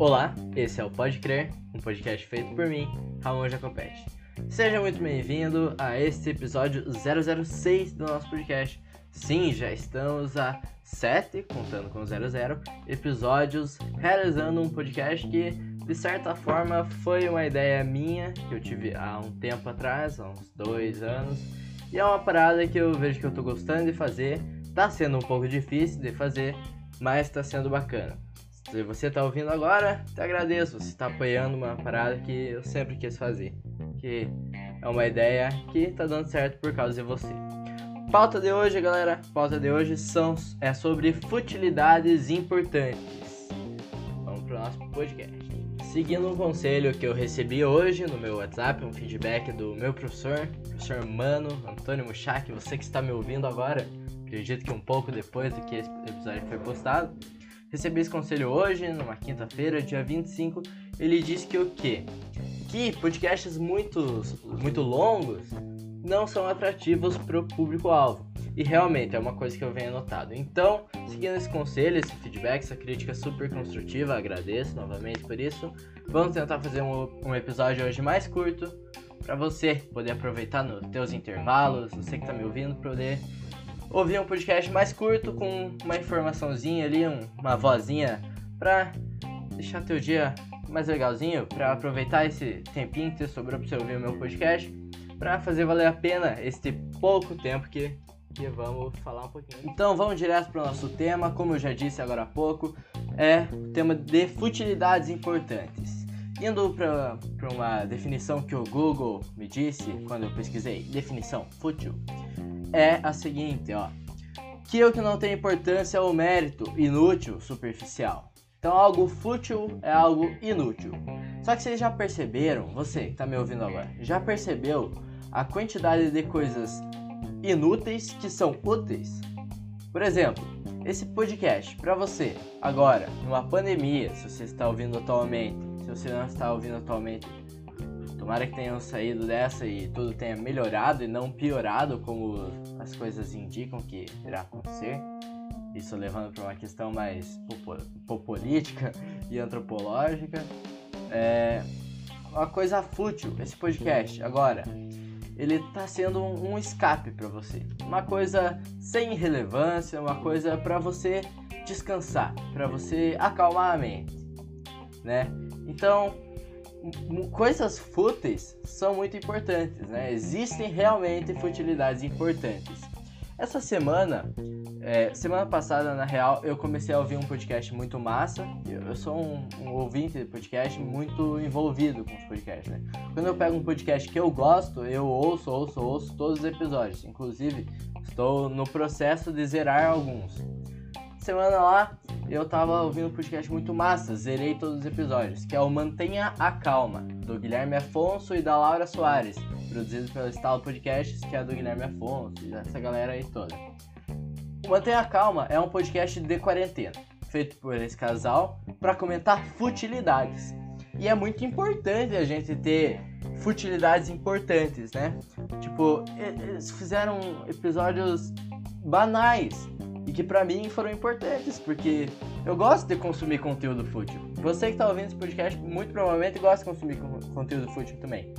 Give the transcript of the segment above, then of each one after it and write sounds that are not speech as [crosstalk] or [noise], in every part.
Olá, esse é o Pode Crer, um podcast feito por mim, Ramon Jacopete. Seja muito bem-vindo a este episódio 006 do nosso podcast. Sim, já estamos a 7, contando com 00, episódios realizando um podcast que, de certa forma, foi uma ideia minha, que eu tive há um tempo atrás, há uns dois anos, e é uma parada que eu vejo que eu tô gostando de fazer, tá sendo um pouco difícil de fazer, mas tá sendo bacana. Se você está ouvindo agora, te agradeço. Você está apoiando uma parada que eu sempre quis fazer. Que é uma ideia que está dando certo por causa de você. Pauta de hoje, galera. Pauta de hoje são, é sobre futilidades importantes. Vamos para o nosso podcast. Seguindo um conselho que eu recebi hoje no meu WhatsApp, um feedback do meu professor, professor Mano, Antônio Muchak, você que está me ouvindo agora, acredito que um pouco depois do que esse episódio foi postado Recebi esse conselho hoje, numa quinta-feira, dia 25. Ele disse que o quê? Que podcasts muito, muito longos não são atrativos para o público-alvo. E realmente é uma coisa que eu venho notado. Então, seguindo esse conselho, esse feedback, essa crítica super construtiva, agradeço novamente por isso. Vamos tentar fazer um, um episódio hoje mais curto para você poder aproveitar nos teus intervalos, você que está me ouvindo, poder ouvir um podcast mais curto com uma informaçãozinha ali, um, uma vozinha pra deixar teu dia mais legalzinho, pra aproveitar esse tempinho que sobrou pra você ouvir o meu podcast, pra fazer valer a pena este pouco tempo que, que vamos falar um pouquinho. Então vamos direto pro nosso tema, como eu já disse agora há pouco, é o tema de futilidades importantes. Indo para uma definição que o Google me disse quando eu pesquisei, definição fútil é a seguinte, ó. Que o que não tem importância ou mérito, inútil, superficial. Então algo fútil é algo inútil. Só que vocês já perceberam, você que está me ouvindo agora, já percebeu a quantidade de coisas inúteis que são úteis? Por exemplo, esse podcast para você agora, numa pandemia, se você está ouvindo atualmente, se você não está ouvindo atualmente, Tomara que tenham saído dessa e tudo tenha melhorado e não piorado como as coisas indicam que irá acontecer. Isso levando para uma questão mais política e antropológica. É uma coisa fútil esse podcast agora. Ele está sendo um, um escape para você, uma coisa sem relevância, uma coisa para você descansar, para você acalmar a mente, né? Então coisas fúteis são muito importantes, né? Existem realmente futilidades importantes. Essa semana, é, semana passada, na real, eu comecei a ouvir um podcast muito massa. Eu, sou um, um, ouvinte de podcast muito envolvido com os podcasts, né? Quando eu pego um podcast que eu gosto, eu ouço, ouço, ouço todos os episódios. Inclusive, estou no processo de zerar alguns. Semana lá, eu tava ouvindo um podcast muito massa, zerei todos os episódios, que é o Mantenha a Calma, do Guilherme Afonso e da Laura Soares, produzido pelo Estalo Podcasts, que é do Guilherme Afonso e dessa galera aí toda. O Mantenha a Calma é um podcast de quarentena, feito por esse casal para comentar futilidades. E é muito importante a gente ter futilidades importantes, né? Tipo, eles fizeram episódios banais, e que para mim foram importantes, porque eu gosto de consumir conteúdo fútil. Você que está ouvindo esse podcast muito provavelmente gosta de consumir conteúdo fútil também.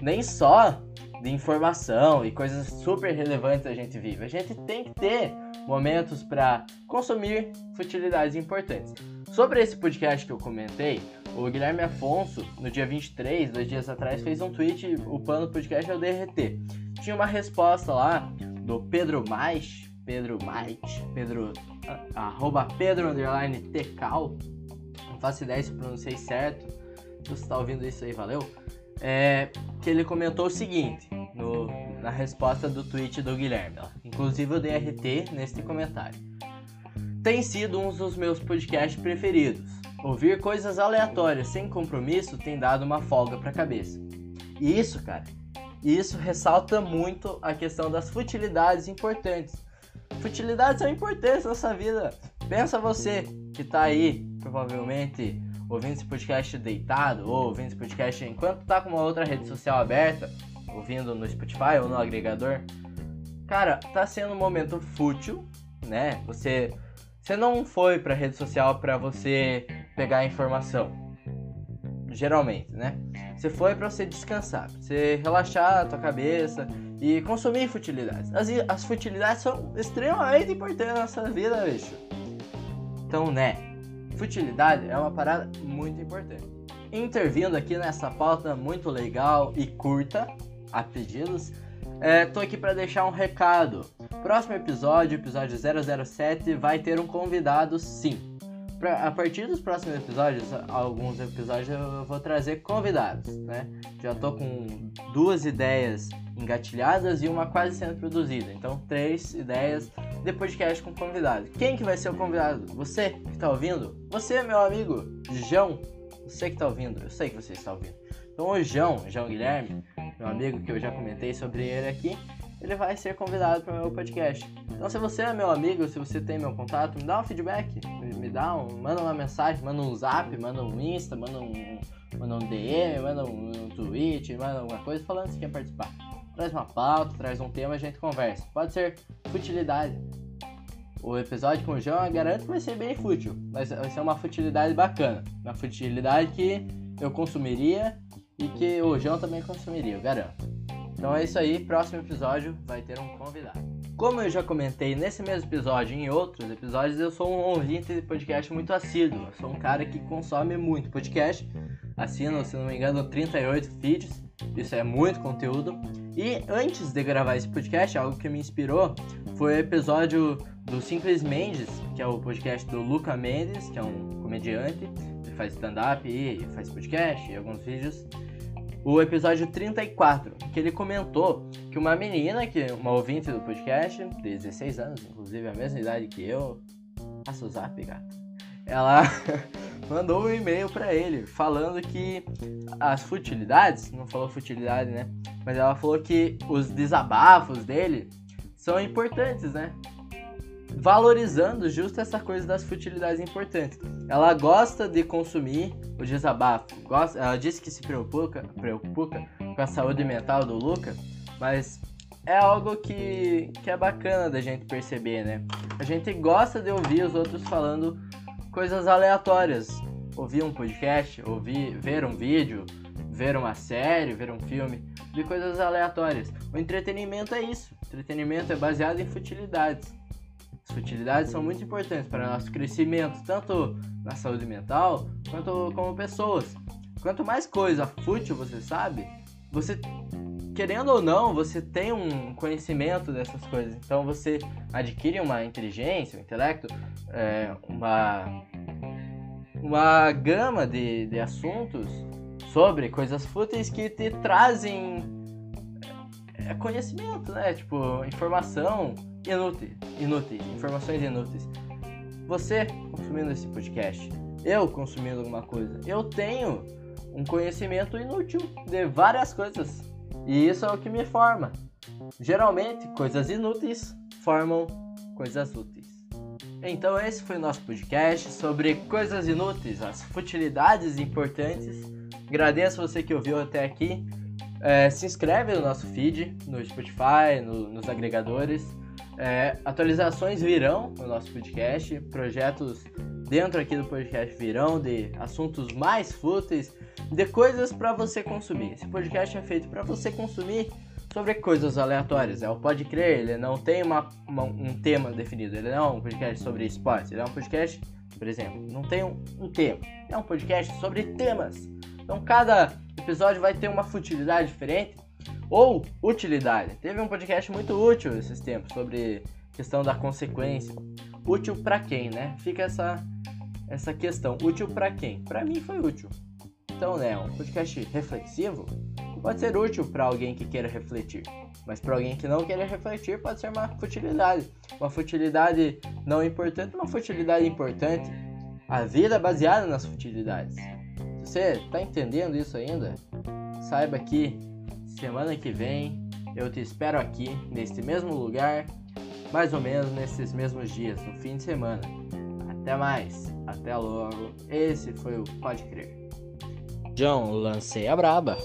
Nem só de informação e coisas super relevantes a gente vive. A gente tem que ter momentos para consumir futilidades importantes. Sobre esse podcast que eu comentei, o Guilherme Afonso, no dia 23, dois dias atrás, fez um tweet, o pano podcast é o DRT. Tinha uma resposta lá do Pedro Mais, Pedro Mike, Pedro, arroba Pedro underline Tecal, não faço ideia se pronunciei certo, se você está ouvindo isso aí, valeu? É, que ele comentou o seguinte, no, na resposta do tweet do Guilherme, ó, inclusive o DRT neste comentário. Tem sido um dos meus podcasts preferidos. Ouvir coisas aleatórias sem compromisso tem dado uma folga pra cabeça. E isso, cara, isso ressalta muito a questão das futilidades importantes Futilidades são importantes na nossa vida. Pensa você que tá aí, provavelmente, ouvindo esse podcast deitado, ou ouvindo esse podcast enquanto tá com uma outra rede social aberta, ouvindo no Spotify ou no agregador. Cara, tá sendo um momento fútil, né? Você, você não foi pra rede social para você pegar informação. geralmente, né? Você foi para você descansar, pra você relaxar a tua cabeça e consumir futilidades. As, as futilidades são extremamente importantes na nossa vida, bicho. Então, né? Futilidade é uma parada muito importante. Intervindo aqui nessa pauta muito legal e curta, a pedidos, é, tô aqui para deixar um recado. Próximo episódio, episódio 007, vai ter um convidado sim. Pra, a partir dos próximos episódios, alguns episódios eu vou trazer convidados, né? Já tô com duas ideias engatilhadas e uma quase sendo produzida. Então, três ideias de podcast com convidado. Quem que vai ser o convidado? Você que tá ouvindo? Você, meu amigo João. Você que tá ouvindo, eu sei que você está ouvindo. Então, o João, João Guilherme, meu amigo que eu já comentei sobre ele aqui, ele vai ser convidado para o meu podcast. Então, se você é meu amigo, se você tem meu contato, me dá um feedback, me, dá um, manda uma mensagem, manda um zap, manda um Insta, manda um, manda um DM, manda um, um tweet, manda alguma coisa falando se quer participar. Traz uma pauta, traz um tema, a gente conversa. Pode ser futilidade. O episódio com o João, eu garanto que vai ser bem fútil, mas vai ser uma futilidade bacana. Uma futilidade que eu consumiria e que o João também consumiria, eu garanto. Então é isso aí, próximo episódio vai ter um convidado. Como eu já comentei nesse mesmo episódio e em outros episódios, eu sou um ouvinte de podcast muito assíduo. Eu sou um cara que consome muito podcast. Assino, se não me engano, 38 feeds. Isso é muito conteúdo. E antes de gravar esse podcast, algo que me inspirou foi o episódio do Simples Mendes, que é o podcast do Luca Mendes, que é um comediante. Ele faz stand-up e faz podcast e alguns vídeos o episódio 34, que ele comentou que uma menina, que uma ouvinte do podcast, de 16 anos, inclusive a mesma idade que eu, passa o zap, gato. Ela [laughs] mandou um e-mail para ele falando que as futilidades, não falou futilidade, né? Mas ela falou que os desabafos dele são importantes, né? valorizando justo essa coisa das futilidades importantes. Ela gosta de consumir o desabafo. Gosta, ela disse que se preocupa, preocupa com a saúde mental do Luca, mas é algo que, que é bacana da gente perceber, né? A gente gosta de ouvir os outros falando coisas aleatórias. Ouvir um podcast, ouvir, ver um vídeo, ver uma série, ver um filme, de coisas aleatórias. O entretenimento é isso. O entretenimento é baseado em futilidades. Futilidades são muito importantes para nosso crescimento, tanto na saúde mental quanto como pessoas. Quanto mais coisa fútil você sabe, você querendo ou não, você tem um conhecimento dessas coisas. Então você adquire uma inteligência, um intelecto, é, uma, uma gama de, de assuntos sobre coisas fúteis que te trazem é, conhecimento, né? Tipo, informação inútil, inúteis, informações inúteis. Você consumindo esse podcast, eu consumindo alguma coisa, eu tenho um conhecimento inútil de várias coisas. E isso é o que me forma. Geralmente, coisas inúteis formam coisas úteis. Então, esse foi o nosso podcast sobre coisas inúteis, as futilidades importantes. Agradeço você que ouviu até aqui. É, se inscreve no nosso feed, no Spotify, no, nos agregadores. É, atualizações virão no nosso podcast, projetos dentro aqui do podcast virão de assuntos mais fúteis, de coisas para você consumir. Esse podcast é feito para você consumir sobre coisas aleatórias. É o Pode Crer, ele não tem uma, uma, um tema definido, ele não é um podcast sobre esporte, ele é um podcast, por exemplo, não tem um, um tema, é um podcast sobre temas. Então cada episódio vai ter uma futilidade diferente ou utilidade. Teve um podcast muito útil esses tempos sobre questão da consequência. Útil para quem, né? Fica essa essa questão. Útil para quem? Para mim foi útil. Então, né, um podcast reflexivo pode ser útil para alguém que queira refletir, mas para alguém que não queira refletir pode ser uma futilidade. Uma futilidade não importante, uma futilidade importante. A vida é baseada nas futilidades. Se você está entendendo isso ainda, saiba que Semana que vem eu te espero aqui, neste mesmo lugar, mais ou menos nesses mesmos dias, no fim de semana. Até mais, até logo. Esse foi o Pode Crer. John, lancei a braba.